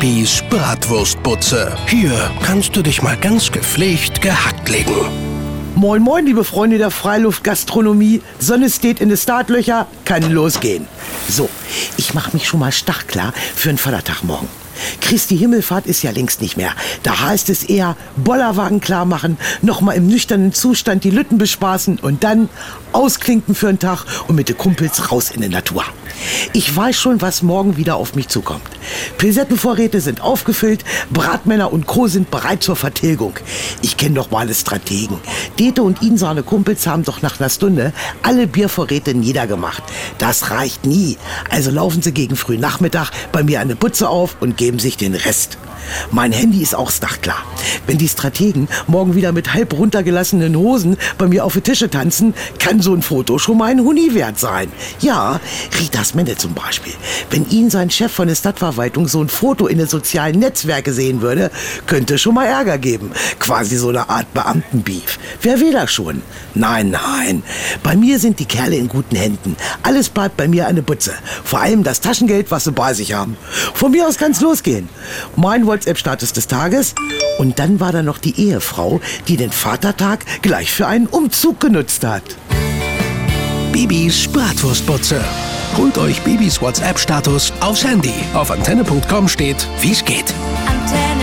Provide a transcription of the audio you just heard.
Bibis Bratwurstbutze. Hier kannst du dich mal ganz gepflegt gehackt legen. Moin, moin, liebe Freunde der Freiluftgastronomie. Sonne steht in den Startlöcher, kann losgehen. So, ich mache mich schon mal startklar für einen Vatertag morgen. Christi Himmelfahrt ist ja längst nicht mehr. Da heißt es eher Bollerwagen klar machen, nochmal im nüchternen Zustand die Lütten bespaßen und dann ausklinken für einen Tag und mit den Kumpels raus in die Natur. Ich weiß schon, was morgen wieder auf mich zukommt. Pilsettenvorräte sind aufgefüllt, Bratmänner und Co. sind bereit zur Vertilgung. Ich kenne doch mal alle Strategen. Dete und ihn, seine Kumpels, haben doch nach einer Stunde alle Biervorräte niedergemacht. Das reicht nie. Also laufen sie gegen früh Nachmittag bei mir eine Putze auf und geben sich den Rest. Mein Handy ist auch startklar. Wenn die Strategen morgen wieder mit halb runtergelassenen Hosen bei mir auf die Tische tanzen, kann so ein Foto schon mal ein Huni wert sein. Ja, Ritas Mende zum Beispiel. Wenn ihn sein Chef von der Stadtverwaltung so ein Foto in den sozialen Netzwerken sehen würde, könnte schon mal Ärger geben. Quasi so eine Art Beamtenbeef. Wer will das schon? Nein, nein. Bei mir sind die Kerle in guten Händen. Alles bleibt bei mir eine Butze. Vor allem das Taschengeld, was sie bei sich haben. Von mir aus kann's losgehen. Mein WhatsApp-Status des Tages. Und dann war da noch die Ehefrau, die den Vatertag gleich für einen Umzug genutzt hat. Bibis Bratwurstbutze. Holt euch Bibis WhatsApp-Status aufs Handy. Auf antenne.com steht, wie's geht. Antenne.